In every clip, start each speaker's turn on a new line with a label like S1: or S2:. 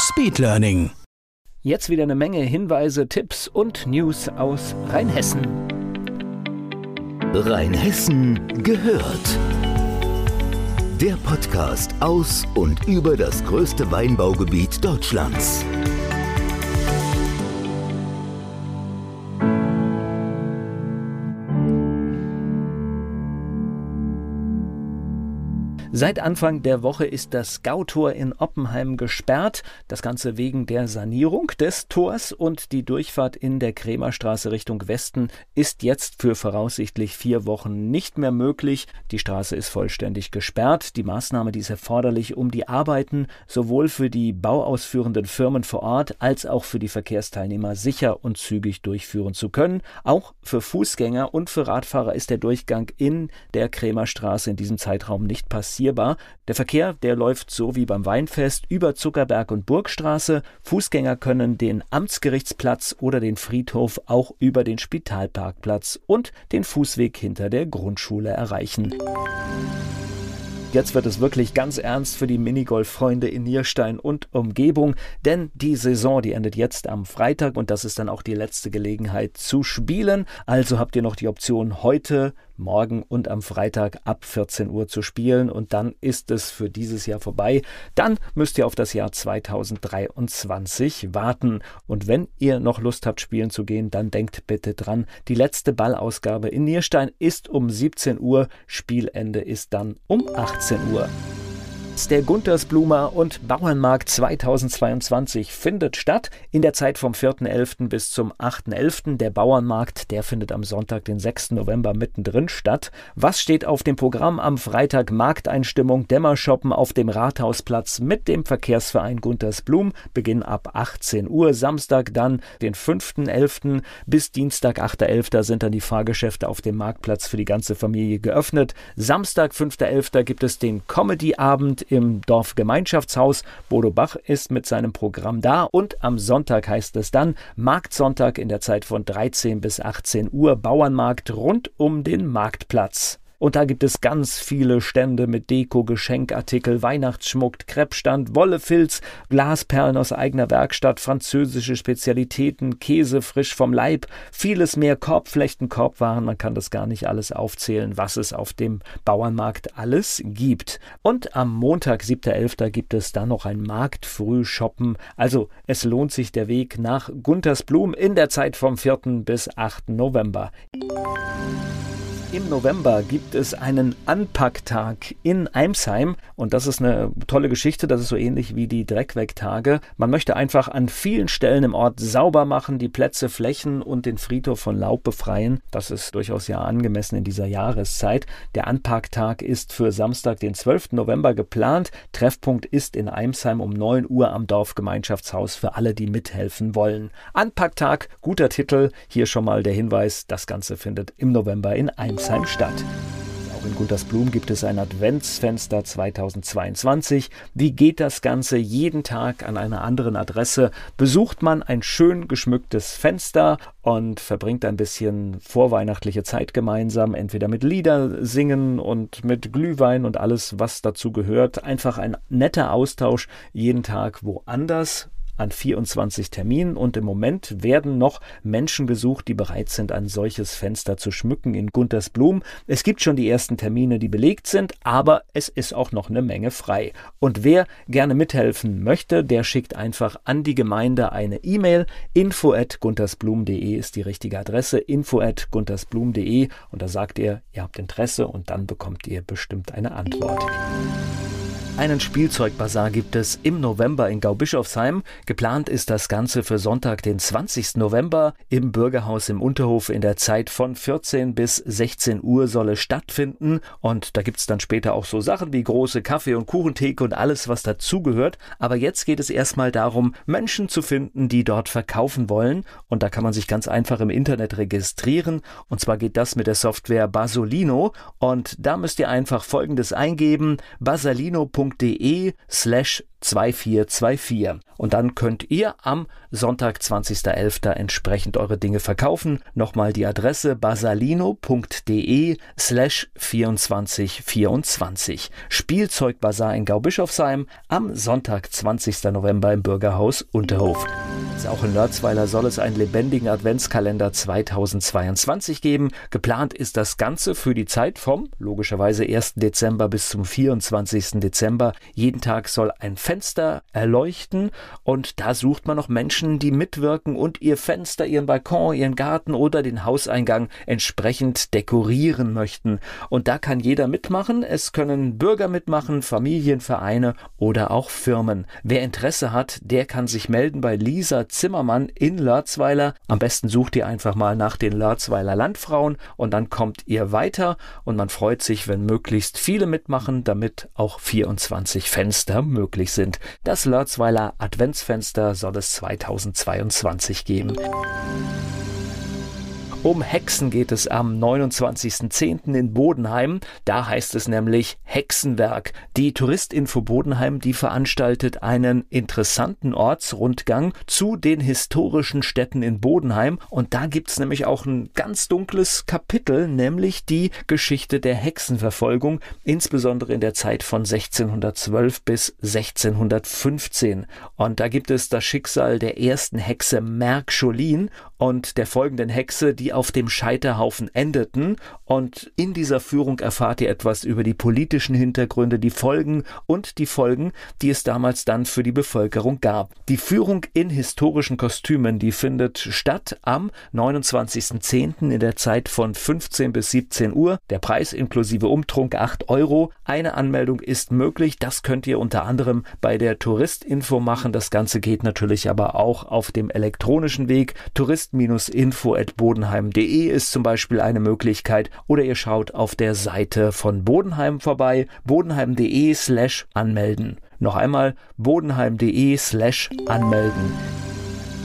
S1: Speedlearning.
S2: Jetzt wieder eine Menge Hinweise, Tipps und News aus Rheinhessen.
S3: Rheinhessen gehört. Der Podcast aus und über das größte Weinbaugebiet Deutschlands.
S2: Seit Anfang der Woche ist das Gautor in Oppenheim gesperrt. Das Ganze wegen der Sanierung des Tors und die Durchfahrt in der Krämerstraße Richtung Westen ist jetzt für voraussichtlich vier Wochen nicht mehr möglich. Die Straße ist vollständig gesperrt. Die Maßnahme, die ist erforderlich, um die Arbeiten sowohl für die bauausführenden Firmen vor Ort als auch für die Verkehrsteilnehmer sicher und zügig durchführen zu können. Auch für Fußgänger und für Radfahrer ist der Durchgang in der Krämerstraße in diesem Zeitraum nicht passiert passierbar. Der Verkehr, der läuft so wie beim Weinfest über Zuckerberg und Burgstraße. Fußgänger können den Amtsgerichtsplatz oder den Friedhof auch über den Spitalparkplatz und den Fußweg hinter der Grundschule erreichen. Jetzt wird es wirklich ganz ernst für die Minigolf-Freunde in Nierstein und Umgebung, denn die Saison, die endet jetzt am Freitag und das ist dann auch die letzte Gelegenheit zu spielen. Also habt ihr noch die Option, heute morgen und am Freitag ab 14 Uhr zu spielen und dann ist es für dieses Jahr vorbei. Dann müsst ihr auf das Jahr 2023 warten und wenn ihr noch Lust habt spielen zu gehen, dann denkt bitte dran, die letzte Ballausgabe in Nierstein ist um 17 Uhr, Spielende ist dann um 18 Uhr. Der Guntersblumer und Bauernmarkt 2022 findet statt in der Zeit vom 4.11. bis zum 8.11. Der Bauernmarkt, der findet am Sonntag, den 6. November mittendrin statt. Was steht auf dem Programm am Freitag? Markteinstimmung, Dämmershoppen auf dem Rathausplatz mit dem Verkehrsverein Guntersblum. Beginn ab 18 Uhr. Samstag dann den 5.11. bis Dienstag 8.11. sind dann die Fahrgeschäfte auf dem Marktplatz für die ganze Familie geöffnet. Samstag 5.11. gibt es den Comedy-Abend im Dorfgemeinschaftshaus. Bodo Bach ist mit seinem Programm da und am Sonntag heißt es dann Marktsonntag in der Zeit von 13 bis 18 Uhr Bauernmarkt rund um den Marktplatz. Und da gibt es ganz viele Stände mit Deko, Geschenkartikel, Weihnachtsschmuck, Kreppstand, Wollefilz, Glasperlen aus eigener Werkstatt, französische Spezialitäten, Käse frisch vom Leib, vieles mehr Korbflechten, Korbwaren. Man kann das gar nicht alles aufzählen, was es auf dem Bauernmarkt alles gibt. Und am Montag, 7.11., gibt es dann noch ein Marktfrühshoppen. Also es lohnt sich der Weg nach Guntersblum in der Zeit vom 4. bis 8. November. Im November gibt es einen Anpacktag in Eimsheim und das ist eine tolle Geschichte. Das ist so ähnlich wie die Dreckwegtage. Man möchte einfach an vielen Stellen im Ort sauber machen, die Plätze, Flächen und den Friedhof von Laub befreien. Das ist durchaus ja angemessen in dieser Jahreszeit. Der Anpacktag ist für Samstag, den 12. November geplant. Treffpunkt ist in Eimsheim um 9 Uhr am Dorfgemeinschaftshaus für alle, die mithelfen wollen. Anpacktag, guter Titel. Hier schon mal der Hinweis, das Ganze findet im November in Eimsheim Hildesheim statt. Auch in Guntersblum gibt es ein Adventsfenster 2022. Wie geht das Ganze? Jeden Tag an einer anderen Adresse besucht man ein schön geschmücktes Fenster und verbringt ein bisschen vorweihnachtliche Zeit gemeinsam, entweder mit Lieder singen und mit Glühwein und alles, was dazu gehört. Einfach ein netter Austausch jeden Tag woanders an 24 Terminen und im Moment werden noch Menschen gesucht, die bereit sind, ein solches Fenster zu schmücken in Guntersblum. Es gibt schon die ersten Termine, die belegt sind, aber es ist auch noch eine Menge frei. Und wer gerne mithelfen möchte, der schickt einfach an die Gemeinde eine E-Mail. info at guntersblum.de ist die richtige Adresse. info at guntersblum.de und da sagt ihr, ihr habt Interesse und dann bekommt ihr bestimmt eine Antwort. Einen Spielzeugbazar gibt es im November in Gaubischofsheim. Geplant ist das Ganze für Sonntag, den 20. November im Bürgerhaus im Unterhof in der Zeit von 14 bis 16 Uhr soll es stattfinden. Und da gibt es dann später auch so Sachen wie große Kaffee- und Kuchentheke und alles, was dazugehört. Aber jetzt geht es erstmal darum, Menschen zu finden, die dort verkaufen wollen. Und da kann man sich ganz einfach im Internet registrieren. Und zwar geht das mit der Software Basolino. Und da müsst ihr einfach Folgendes eingeben. basalino.de slash 2424. Und dann könnt ihr am Sonntag, 20.11. entsprechend eure Dinge verkaufen. Nochmal die Adresse basalino.de slash 2424. Spielzeugbazar in Gaubischofsheim am Sonntag, 20. November im Bürgerhaus Unterhof. Auch in Lörzweiler soll es einen lebendigen Adventskalender 2022 geben. Geplant ist das Ganze für die Zeit vom logischerweise 1. Dezember bis zum 24. Dezember. Jeden Tag soll ein Fenster erleuchten und da sucht man noch Menschen, die mitwirken und ihr Fenster, ihren Balkon, ihren Garten oder den Hauseingang entsprechend dekorieren möchten. Und da kann jeder mitmachen. Es können Bürger mitmachen, Familienvereine oder auch Firmen. Wer Interesse hat, der kann sich melden bei Lisa Zimmermann in Lörzweiler. Am besten sucht ihr einfach mal nach den Lörzweiler Landfrauen und dann kommt ihr weiter und man freut sich, wenn möglichst viele mitmachen, damit auch 24 Fenster möglich sind. Das Lörzweiler Adventsfenster soll es 2022 geben. Um Hexen geht es am 29.10. in Bodenheim. Da heißt es nämlich Hexenwerk. Die Touristinfo Bodenheim, die veranstaltet einen interessanten Ortsrundgang zu den historischen Städten in Bodenheim. Und da gibt's nämlich auch ein ganz dunkles Kapitel, nämlich die Geschichte der Hexenverfolgung, insbesondere in der Zeit von 1612 bis 1615. Und da gibt es das Schicksal der ersten Hexe Merk Scholin und der folgenden Hexe, die auf dem Scheiterhaufen endeten. Und in dieser Führung erfahrt ihr etwas über die politischen Hintergründe, die Folgen und die Folgen, die es damals dann für die Bevölkerung gab. Die Führung in historischen Kostümen, die findet statt am 29.10. in der Zeit von 15 bis 17 Uhr. Der Preis inklusive Umtrunk 8 Euro. Eine Anmeldung ist möglich. Das könnt ihr unter anderem bei der Touristinfo machen. Das Ganze geht natürlich aber auch auf dem elektronischen Weg. Tourist-info@bodenheim bodenheim.de ist zum Beispiel eine Möglichkeit. Oder ihr schaut auf der Seite von Bodenheim vorbei, bodenheim.de slash anmelden. Noch einmal bodenheim.de slash anmelden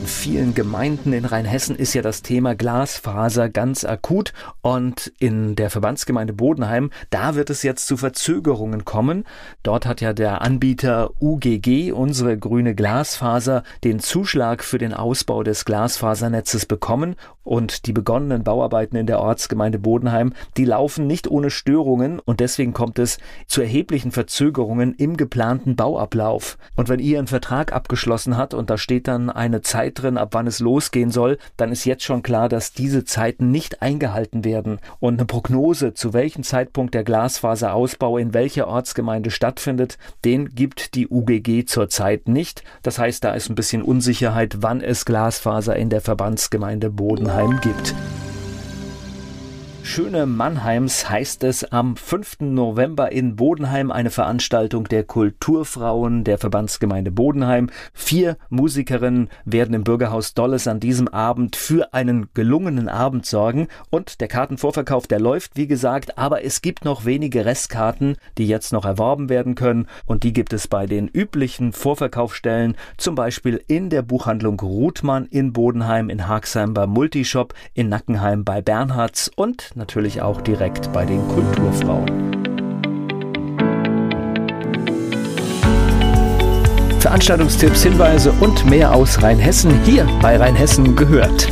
S2: vielen Gemeinden in Rheinhessen ist ja das Thema Glasfaser ganz akut und in der Verbandsgemeinde Bodenheim, da wird es jetzt zu Verzögerungen kommen. Dort hat ja der Anbieter UGG, unsere grüne Glasfaser, den Zuschlag für den Ausbau des Glasfasernetzes bekommen und die begonnenen Bauarbeiten in der Ortsgemeinde Bodenheim, die laufen nicht ohne Störungen und deswegen kommt es zu erheblichen Verzögerungen im geplanten Bauablauf. Und wenn ihr einen Vertrag abgeschlossen habt und da steht dann eine Zeit Zeit drin, ab wann es losgehen soll, dann ist jetzt schon klar, dass diese Zeiten nicht eingehalten werden. Und eine Prognose, zu welchem Zeitpunkt der Glasfaserausbau in welcher Ortsgemeinde stattfindet, den gibt die UGG zurzeit nicht. Das heißt, da ist ein bisschen Unsicherheit, wann es Glasfaser in der Verbandsgemeinde Bodenheim gibt. Schöne Mannheims heißt es am 5. November in Bodenheim eine Veranstaltung der Kulturfrauen der Verbandsgemeinde Bodenheim. Vier Musikerinnen werden im Bürgerhaus Dolles an diesem Abend für einen gelungenen Abend sorgen und der Kartenvorverkauf, der läuft wie gesagt, aber es gibt noch wenige Restkarten, die jetzt noch erworben werden können und die gibt es bei den üblichen Vorverkaufsstellen, zum Beispiel in der Buchhandlung Ruthmann in Bodenheim, in Haxheim bei Multishop, in Nackenheim bei Bernhards natürlich auch direkt bei den Kulturfrauen. Veranstaltungstipps, Hinweise und mehr aus Rheinhessen hier bei Rheinhessen gehört.